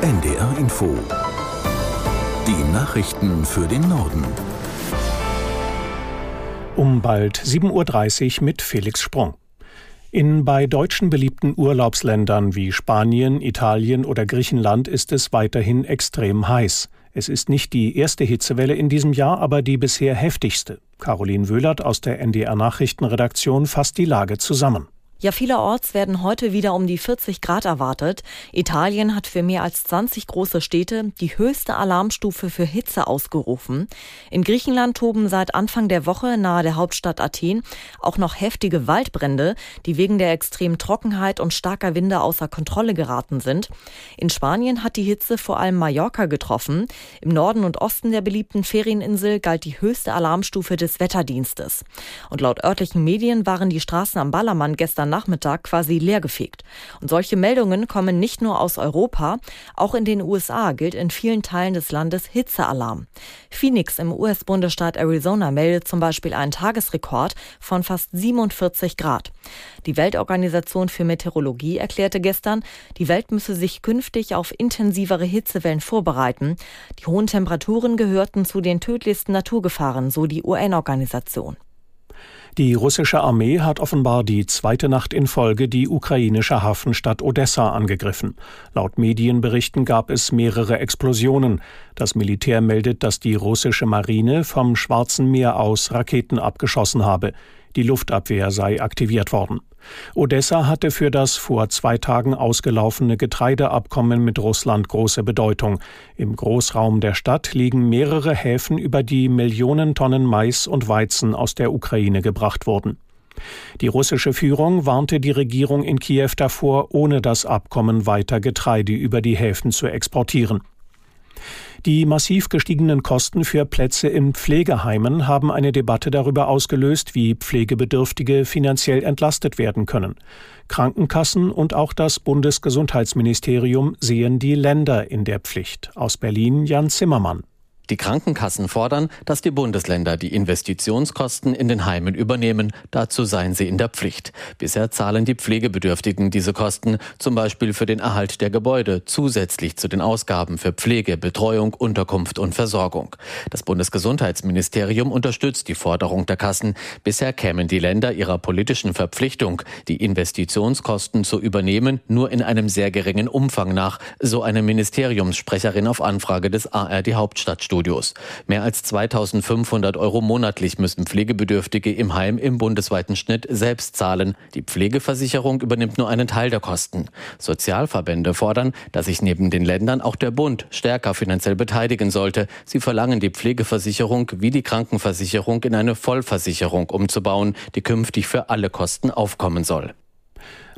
NDR Info. Die Nachrichten für den Norden. Um bald 7.30 Uhr mit Felix Sprung. In bei Deutschen beliebten Urlaubsländern wie Spanien, Italien oder Griechenland ist es weiterhin extrem heiß. Es ist nicht die erste Hitzewelle in diesem Jahr, aber die bisher heftigste. Caroline Wöhlert aus der NDR Nachrichtenredaktion fasst die Lage zusammen. Ja, vielerorts werden heute wieder um die 40 Grad erwartet. Italien hat für mehr als 20 große Städte die höchste Alarmstufe für Hitze ausgerufen. In Griechenland toben seit Anfang der Woche nahe der Hauptstadt Athen auch noch heftige Waldbrände, die wegen der extremen Trockenheit und starker Winde außer Kontrolle geraten sind. In Spanien hat die Hitze vor allem Mallorca getroffen. Im Norden und Osten der beliebten Ferieninsel galt die höchste Alarmstufe des Wetterdienstes. Und laut örtlichen Medien waren die Straßen am Ballermann gestern Nachmittag quasi leergefegt. Und solche Meldungen kommen nicht nur aus Europa, auch in den USA gilt in vielen Teilen des Landes Hitzealarm. Phoenix im US-Bundesstaat Arizona meldet zum Beispiel einen Tagesrekord von fast 47 Grad. Die Weltorganisation für Meteorologie erklärte gestern, die Welt müsse sich künftig auf intensivere Hitzewellen vorbereiten. Die hohen Temperaturen gehörten zu den tödlichsten Naturgefahren, so die UN-Organisation. Die russische Armee hat offenbar die zweite Nacht in Folge die ukrainische Hafenstadt Odessa angegriffen. Laut Medienberichten gab es mehrere Explosionen. Das Militär meldet, dass die russische Marine vom Schwarzen Meer aus Raketen abgeschossen habe. Die Luftabwehr sei aktiviert worden. Odessa hatte für das vor zwei Tagen ausgelaufene Getreideabkommen mit Russland große Bedeutung. Im Großraum der Stadt liegen mehrere Häfen, über die Millionen Tonnen Mais und Weizen aus der Ukraine gebracht wurden. Die russische Führung warnte die Regierung in Kiew davor, ohne das Abkommen weiter Getreide über die Häfen zu exportieren. Die massiv gestiegenen Kosten für Plätze in Pflegeheimen haben eine Debatte darüber ausgelöst, wie Pflegebedürftige finanziell entlastet werden können. Krankenkassen und auch das Bundesgesundheitsministerium sehen die Länder in der Pflicht. Aus Berlin Jan Zimmermann. Die Krankenkassen fordern, dass die Bundesländer die Investitionskosten in den Heimen übernehmen. Dazu seien sie in der Pflicht. Bisher zahlen die Pflegebedürftigen diese Kosten, zum Beispiel für den Erhalt der Gebäude, zusätzlich zu den Ausgaben für Pflege, Betreuung, Unterkunft und Versorgung. Das Bundesgesundheitsministerium unterstützt die Forderung der Kassen. Bisher kämen die Länder ihrer politischen Verpflichtung, die Investitionskosten zu übernehmen, nur in einem sehr geringen Umfang nach, so eine Ministeriumssprecherin auf Anfrage des ARD Hauptstadtstudios. Fitnessstudios. Mehr als 2500 Euro monatlich müssen Pflegebedürftige im Heim im bundesweiten Schnitt selbst zahlen. Die Pflegeversicherung übernimmt nur einen Teil der Kosten. Sozialverbände fordern, dass sich neben den Ländern auch der Bund stärker finanziell beteiligen sollte. Sie verlangen die Pflegeversicherung wie die Krankenversicherung in eine Vollversicherung umzubauen, die künftig für alle Kosten aufkommen soll.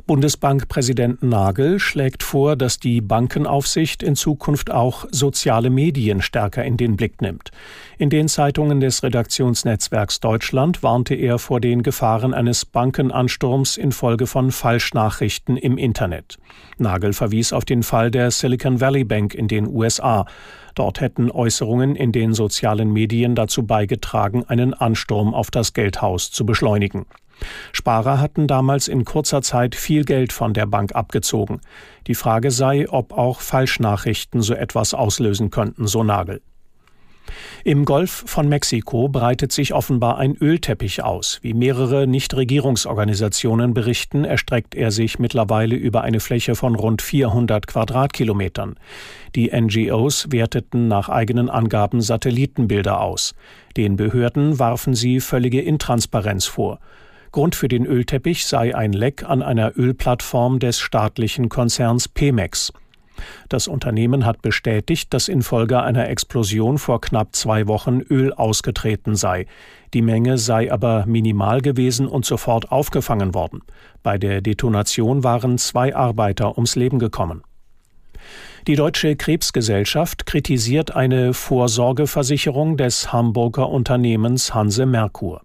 Bundesbankpräsident Nagel schlägt vor, dass die Bankenaufsicht in Zukunft auch soziale Medien stärker in den Blick nimmt. In den Zeitungen des Redaktionsnetzwerks Deutschland warnte er vor den Gefahren eines Bankenansturms infolge von Falschnachrichten im Internet. Nagel verwies auf den Fall der Silicon Valley Bank in den USA. Dort hätten Äußerungen in den sozialen Medien dazu beigetragen, einen Ansturm auf das Geldhaus zu beschleunigen. Sparer hatten damals in kurzer Zeit viel Geld von der Bank abgezogen. Die Frage sei, ob auch Falschnachrichten so etwas auslösen könnten, so Nagel. Im Golf von Mexiko breitet sich offenbar ein Ölteppich aus. Wie mehrere Nichtregierungsorganisationen berichten, erstreckt er sich mittlerweile über eine Fläche von rund 400 Quadratkilometern. Die NGOs werteten nach eigenen Angaben Satellitenbilder aus. Den Behörden warfen sie völlige Intransparenz vor. Grund für den Ölteppich sei ein Leck an einer Ölplattform des staatlichen Konzerns Pemex. Das Unternehmen hat bestätigt, dass infolge einer Explosion vor knapp zwei Wochen Öl ausgetreten sei. Die Menge sei aber minimal gewesen und sofort aufgefangen worden. Bei der Detonation waren zwei Arbeiter ums Leben gekommen. Die Deutsche Krebsgesellschaft kritisiert eine Vorsorgeversicherung des Hamburger Unternehmens Hanse Merkur.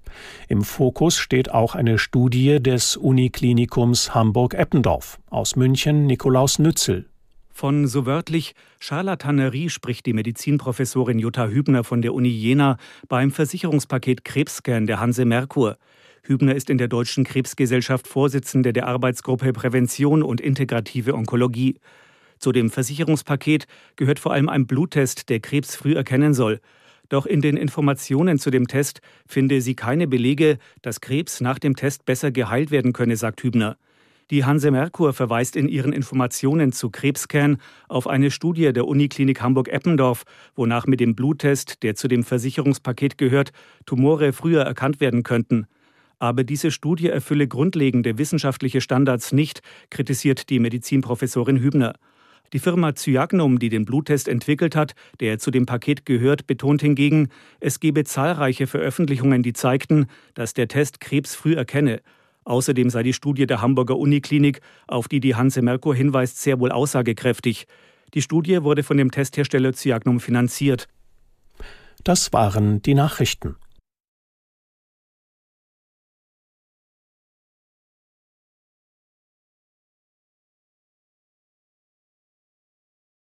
Im Fokus steht auch eine Studie des Uniklinikums Hamburg-Eppendorf. Aus München Nikolaus Nützel. Von so wörtlich Scharlatanerie spricht die Medizinprofessorin Jutta Hübner von der Uni Jena beim Versicherungspaket Krebscan der Hanse Merkur. Hübner ist in der Deutschen Krebsgesellschaft Vorsitzende der Arbeitsgruppe Prävention und integrative Onkologie. Zu dem Versicherungspaket gehört vor allem ein Bluttest, der Krebs früh erkennen soll. Doch in den Informationen zu dem Test finde sie keine Belege, dass Krebs nach dem Test besser geheilt werden könne, sagt Hübner. Die Hanse Merkur verweist in ihren Informationen zu Krebscan auf eine Studie der Uniklinik Hamburg-Eppendorf, wonach mit dem Bluttest, der zu dem Versicherungspaket gehört, Tumore früher erkannt werden könnten. Aber diese Studie erfülle grundlegende wissenschaftliche Standards nicht, kritisiert die Medizinprofessorin Hübner. Die Firma Cyagnum, die den Bluttest entwickelt hat, der zu dem Paket gehört, betont hingegen, es gebe zahlreiche Veröffentlichungen, die zeigten, dass der Test Krebs früh erkenne. Außerdem sei die Studie der Hamburger Uniklinik, auf die die Hanse Merkur hinweist, sehr wohl aussagekräftig. Die Studie wurde von dem Testhersteller Cyagnum finanziert. Das waren die Nachrichten.